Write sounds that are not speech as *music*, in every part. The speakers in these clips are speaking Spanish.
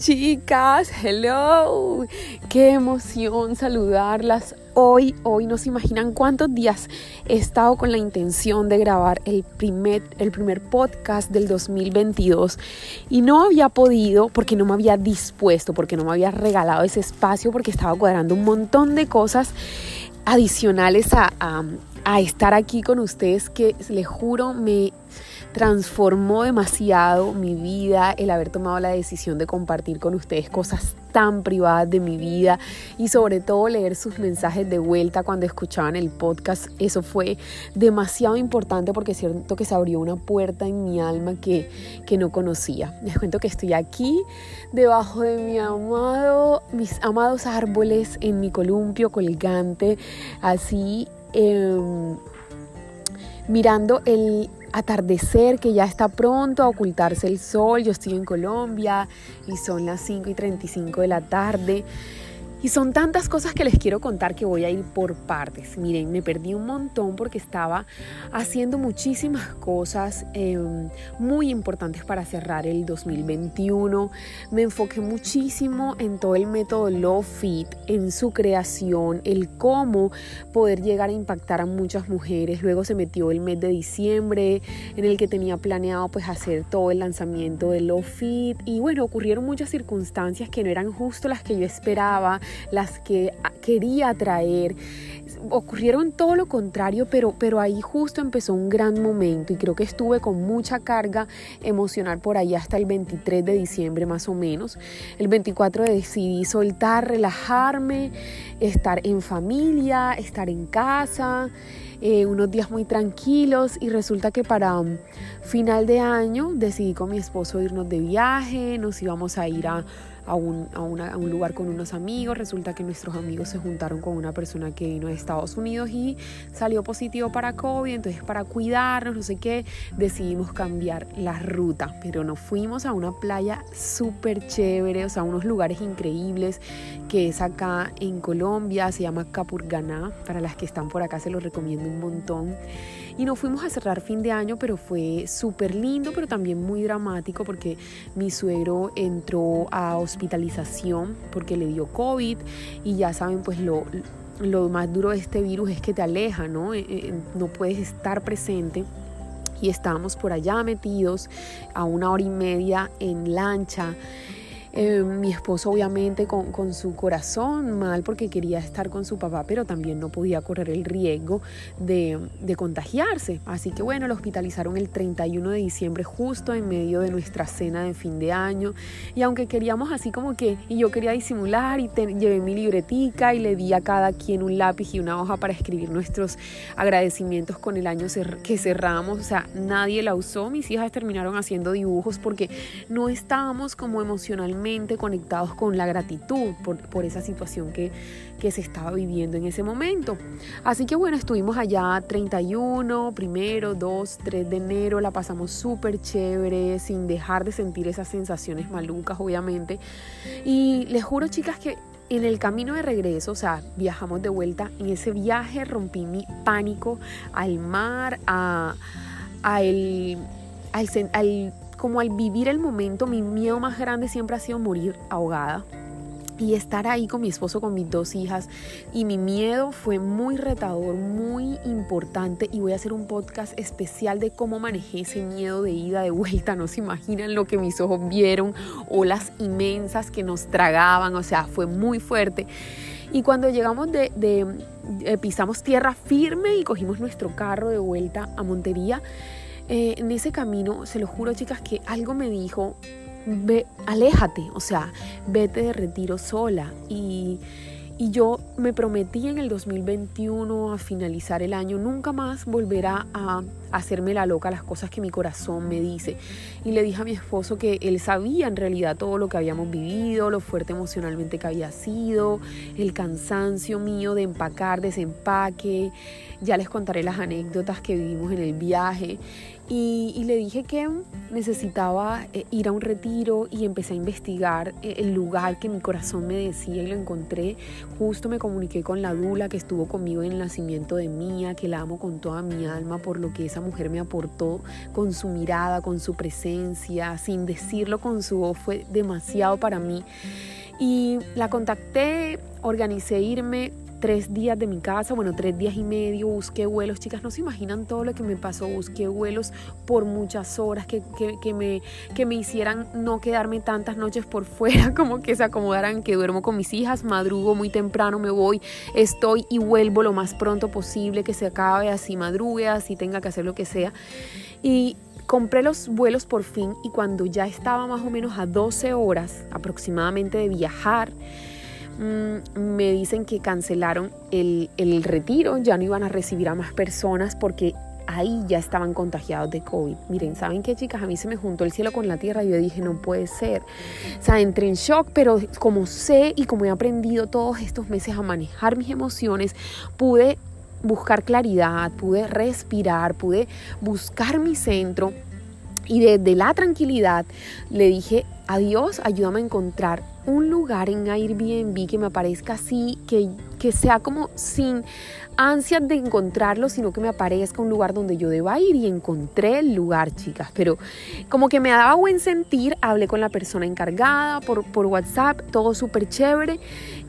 chicas, hello. Qué emoción saludarlas hoy. Hoy no se imaginan cuántos días he estado con la intención de grabar el primer, el primer podcast del 2022 y no había podido porque no me había dispuesto, porque no me había regalado ese espacio, porque estaba cuadrando un montón de cosas adicionales a, a, a estar aquí con ustedes que les juro me transformó demasiado mi vida el haber tomado la decisión de compartir con ustedes cosas tan privadas de mi vida y sobre todo leer sus mensajes de vuelta cuando escuchaban el podcast. Eso fue demasiado importante porque siento que se abrió una puerta en mi alma que, que no conocía. Les cuento que estoy aquí debajo de mi amado, mis amados árboles en mi columpio colgante, así eh, mirando el atardecer que ya está pronto a ocultarse el sol. Yo estoy en Colombia y son las 5 y 35 de la tarde. Y son tantas cosas que les quiero contar que voy a ir por partes. Miren, me perdí un montón porque estaba haciendo muchísimas cosas eh, muy importantes para cerrar el 2021. Me enfoqué muchísimo en todo el método Love Fit, en su creación, el cómo poder llegar a impactar a muchas mujeres. Luego se metió el mes de diciembre en el que tenía planeado pues hacer todo el lanzamiento de Love Fit. Y bueno, ocurrieron muchas circunstancias que no eran justo las que yo esperaba las que quería traer. Ocurrieron todo lo contrario, pero, pero ahí justo empezó un gran momento y creo que estuve con mucha carga emocional por ahí hasta el 23 de diciembre más o menos. El 24 decidí soltar, relajarme, estar en familia, estar en casa. Eh, unos días muy tranquilos y resulta que para um, final de año decidí con mi esposo irnos de viaje, nos íbamos a ir a a un, a, un, lugar con unos amigos. Resulta que nuestros amigos se juntaron con una persona que vino de Estados Unidos y salió positivo para COVID. Entonces, para cuidarnos, no sé qué, decidimos cambiar la ruta. Pero nos fuimos a una playa súper chévere, o sea, unos lugares increíbles que es acá en Colombia. Se llama Capurganá. Para las que están por acá, se los recomiendo un montón. Y nos fuimos a cerrar fin de año, pero fue súper lindo, pero también muy dramático porque mi suegro entró a hospitalización porque le dio COVID y ya saben pues lo, lo más duro de este virus es que te aleja, ¿no? Eh, eh, no puedes estar presente y estábamos por allá metidos a una hora y media en lancha eh, mi esposo obviamente con, con, su corazón mal porque quería estar con su papá, pero también no podía correr el riesgo de, de, contagiarse. Así que bueno, lo hospitalizaron el 31 de diciembre justo en medio de nuestra cena de fin de año. Y aunque queríamos así como que, y yo quería disimular y llevé mi libretica y le di a cada quien un lápiz y una hoja para escribir nuestros agradecimientos con el año que cerramos. O sea, nadie la usó. Mis hijas terminaron haciendo dibujos porque no estábamos como emocionalmente conectados con la gratitud por, por esa situación que, que, se estaba viviendo en ese momento. Así que bueno, estuvimos allá 31, primero, 2, 3 de enero, la pasamos súper chévere, sin dejar de sentir esas sensaciones malucas, obviamente. Y les juro, chicas, que en el camino de regreso, o sea, viajamos de vuelta, en ese viaje rompí mi pánico al mar, a, a el, al, al como al vivir el momento, mi miedo más grande siempre ha sido morir ahogada y estar ahí con mi esposo, con mis dos hijas. Y mi miedo fue muy retador, muy importante. Y voy a hacer un podcast especial de cómo manejé ese miedo de ida, de vuelta. No se imaginan lo que mis ojos vieron, olas inmensas que nos tragaban. O sea, fue muy fuerte. Y cuando llegamos de, de pisamos tierra firme y cogimos nuestro carro de vuelta a Montería, eh, en ese camino, se lo juro chicas, que algo me dijo, ve, aléjate, o sea, vete de retiro sola. Y, y yo me prometí en el 2021, a finalizar el año, nunca más volver a, a hacerme la loca las cosas que mi corazón me dice. Y le dije a mi esposo que él sabía en realidad todo lo que habíamos vivido, lo fuerte emocionalmente que había sido, el cansancio mío de empacar, desempaque. Ya les contaré las anécdotas que vivimos en el viaje. Y, le dije que necesitaba eh, ir a un retiro y empecé a investigar eh, el lugar que mi corazón me decía y lo encontré. Justo me comuniqué con la Dula que estuvo conmigo en el nacimiento de Mía, que la amo con toda mi alma por lo que esa mujer me aportó con su mirada, con su presencia, sin decirlo con su voz, fue demasiado para mí. Y la contacté, organicé irme, tres días de mi casa, bueno, tres días y medio, busqué vuelos, chicas, no se imaginan todo lo que me pasó, busqué vuelos por muchas horas que, me, que me hicieran no quedarme tantas noches por fuera, *laughs* como que se acomodaran, que duermo con mis hijas, madrugo muy temprano, me voy, estoy y vuelvo lo más pronto posible, que se acabe, así madrugue, así tenga que hacer lo que sea. Y compré los vuelos por fin y cuando ya estaba más o menos a 12 horas aproximadamente de viajar, me dicen que cancelaron el, el retiro, ya no iban a recibir a más personas porque ahí ya estaban contagiados de COVID. Miren, ¿saben qué, chicas? A mí se me juntó el cielo con la tierra y yo dije, no puede ser. O sea, entré en shock, pero como sé y como he aprendido todos estos meses a manejar mis emociones, pude buscar claridad, pude respirar, pude buscar mi centro y desde la tranquilidad le dije, adiós, ayúdame a encontrar un lugar en Airbnb que me parezca así, que, que sea como sin ansias de encontrarlo, sino que me aparezca un lugar donde yo deba ir y encontré el lugar, chicas. Pero como que me daba buen sentir, hablé con la persona encargada por, por WhatsApp, todo súper chévere.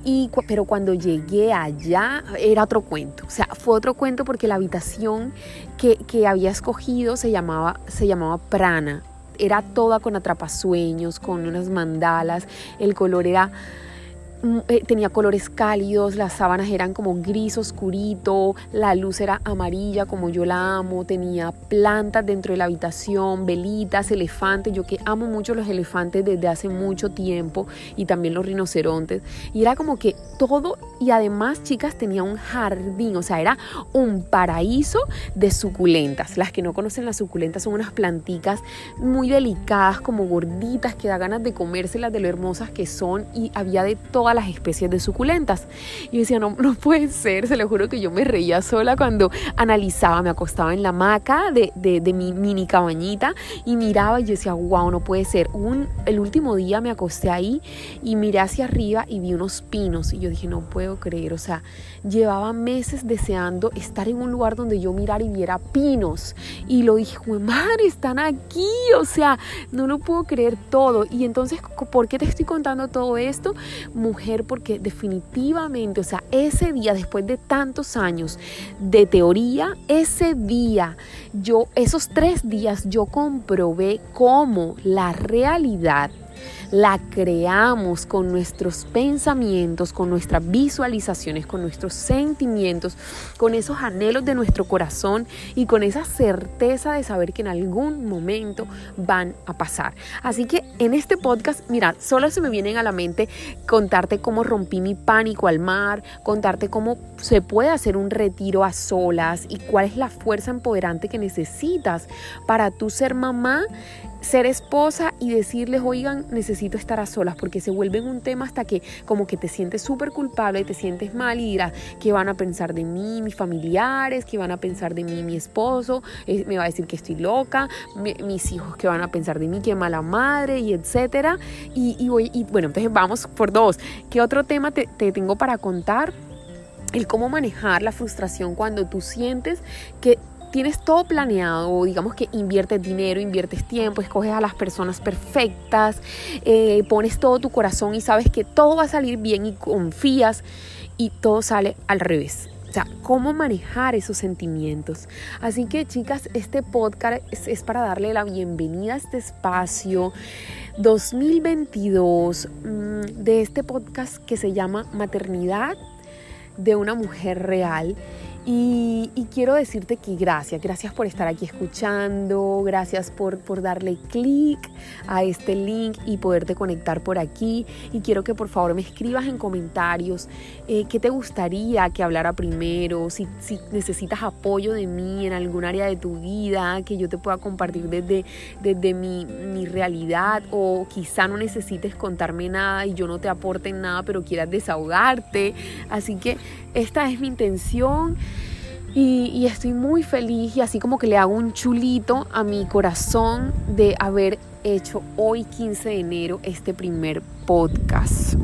Y, pero cuando llegué allá era otro cuento, o sea, fue otro cuento porque la habitación que, que había escogido se llamaba, se llamaba Prana, era toda con atrapasueños, con unas mandalas, el color era tenía colores cálidos, las sábanas eran como gris oscurito, la luz era amarilla como yo la amo, tenía plantas dentro de la habitación, velitas, elefantes, yo que amo mucho los elefantes desde hace mucho tiempo y también los rinocerontes. Y era como que todo y además chicas tenía un jardín, o sea, era un paraíso de suculentas. Las que no conocen las suculentas son unas planticas muy delicadas, como gorditas, que da ganas de comérselas de lo hermosas que son y había de todas las especies de suculentas. Y yo decía, no, no puede ser, se lo juro que yo me reía sola cuando analizaba, me acostaba en la hamaca de, de, mi mini cabañita y miraba y yo decía, wow, no puede ser. Un, el último día me acosté ahí y miré hacia arriba y vi unos pinos y yo dije, no puedo creer, o sea, llevaba meses deseando estar en un lugar donde yo mirara y viera pinos. Y lo dije, madre, están aquí, o sea, no lo puedo creer todo. Y entonces, ¿por qué te estoy contando todo esto? Mujer porque definitivamente, o sea, ese día, después de tantos años de teoría, ese día, yo, esos tres días, yo comprobé cómo la realidad la creamos con nuestros pensamientos, con nuestras visualizaciones, con nuestros sentimientos, con esos anhelos de nuestro corazón y con esa certeza de saber que en algún momento van a pasar. Así que en este podcast, mira, solo se me vienen a la mente contarte cómo rompí mi pánico al mar, contarte cómo se puede hacer un retiro a solas y cuál es la fuerza empoderante que necesitas para tú ser mamá ser esposa y decirles, oigan, necesito estar a solas, porque se vuelve un tema hasta que como que te sientes súper culpable y te sientes mal y dirás, ¿qué van a pensar de mí mis familiares? ¿Qué van a pensar de mí mi esposo? Eh, me va a decir que estoy loca, mis hijos, ¿qué van a pensar de mí? Qué mala madre y etcétera. Y, voy, y bueno, entonces vamos por dos. ¿Qué otro tema te, te tengo para contar? el cómo manejar la frustración cuando tú sientes que tienes todo planeado, digamos que inviertes dinero, inviertes tiempo, escoges a las personas perfectas, eh, pones todo tu corazón y sabes que todo va a salir bien y confías y todo sale al revés. O sea, cómo manejar esos sentimientos. Así que chicas, este podcast es, para darle la bienvenida a este espacio 2022 mm, de este podcast que se llama Maternidad de una mujer real y, quiero decirte que gracias, gracias por estar aquí escuchando, gracias por, darle clic a este link y poderte conectar por aquí. Y quiero que por favor me escribas en comentarios eh, qué te gustaría que hablara primero, si, si, necesitas apoyo de mí en algún área de tu vida, que yo te pueda compartir desde, desde mi, mi realidad o quizá no necesites contarme nada y yo no te aporte nada, pero quieras desahogarte. Así que esta es mi intención. Y, estoy muy feliz y así como que le hago un chulito a mi corazón de haber hecho hoy 15 de enero este primer podcast.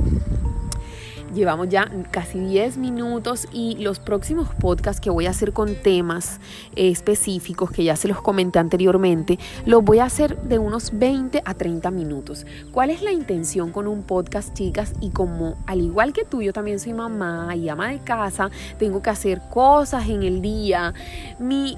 Llevamos ya casi 10 minutos y los próximos podcasts que voy a hacer con temas específicos que ya se los comenté anteriormente, los voy a hacer de unos 20 a 30 minutos. ¿Cuál es la intención con un podcast, chicas? Y como al igual que tú, yo también soy mamá y ama de casa, tengo que hacer cosas en el día. Mi,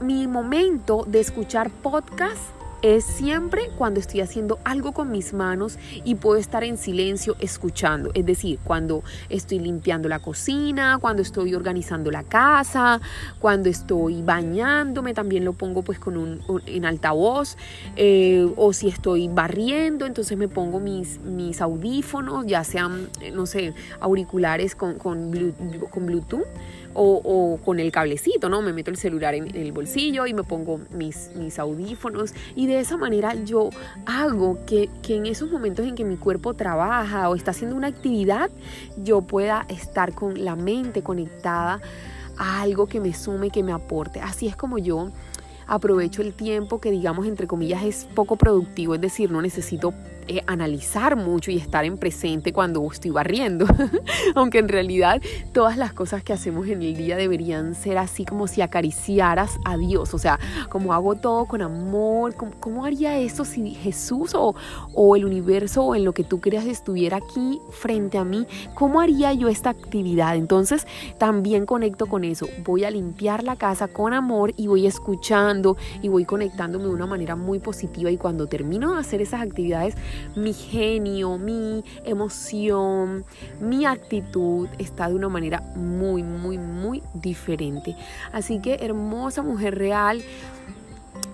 mi momento de escuchar podcast es siempre cuando estoy haciendo algo con mis manos y puedo estar en silencio escuchando. Es decir, cuando estoy limpiando la cocina, cuando estoy organizando la casa, cuando estoy bañándome, también lo pongo pues con un, en altavoz. Eh, o si estoy barriendo, entonces me pongo mis, mis audífonos, ya sean, no sé, auriculares con, con, con Bluetooth o, con el cablecito, ¿no? Me meto el celular en, el bolsillo y me pongo mis, mis audífonos y de esa manera yo hago que, que en esos momentos en que mi cuerpo trabaja o está haciendo una actividad, yo pueda estar con la mente conectada a algo que me sume, que me aporte. Así es como yo aprovecho el tiempo que digamos entre comillas es poco productivo, es decir, no necesito eh, analizar mucho y estar en presente cuando estoy barriendo. *laughs* Aunque en realidad todas las cosas que hacemos en el día deberían ser así como si acariciaras a Dios. O sea, como hago todo con amor. ¿Cómo, haría eso si Jesús o, o el universo o en lo que tú creas estuviera aquí frente a mí? ¿Cómo haría yo esta actividad? Entonces también conecto con eso. Voy a limpiar la casa con amor y voy escuchando y voy conectándome de una manera muy positiva y cuando termino de hacer esas actividades mi genio, mi emoción, mi actitud está de una manera muy, muy, muy diferente. Así que hermosa mujer real.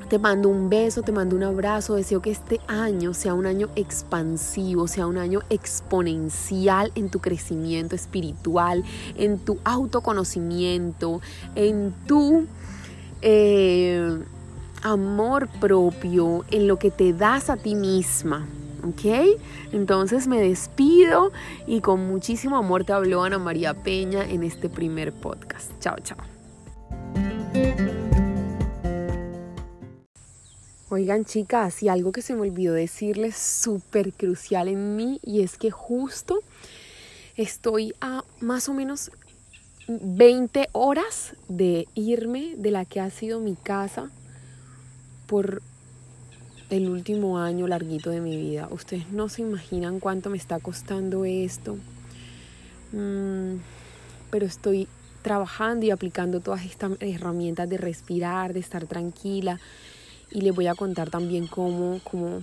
Te mando un beso, te mando un abrazo. Deseo que este año sea un año expansivo, sea un año exponencial en tu crecimiento espiritual, en tu autoconocimiento, en tu eh, amor propio, en lo que te das a ti misma. ¿Ok? Entonces me despido y con muchísimo amor te habló Ana María Peña en este primer podcast. Chao, chao. Oigan chicas, y algo que se me olvidó decirles súper crucial en mí y es que justo estoy a más o menos 20 horas de irme de la que ha sido mi casa por el último año larguito de mi vida. Ustedes no se imaginan cuánto me está costando esto. Mm, pero estoy trabajando y aplicando todas estas herramientas de respirar, de estar tranquila. Y les voy a contar también cómo, cómo,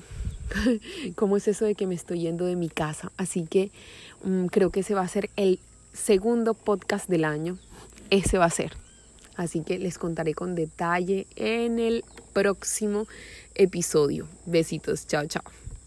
*laughs* cómo es eso de que me estoy yendo de mi casa. Así que mm, creo que ese va a ser el segundo podcast del año. Ese va a ser. Así que les contaré con detalle en el próximo episodio. Besitos, chao, chao.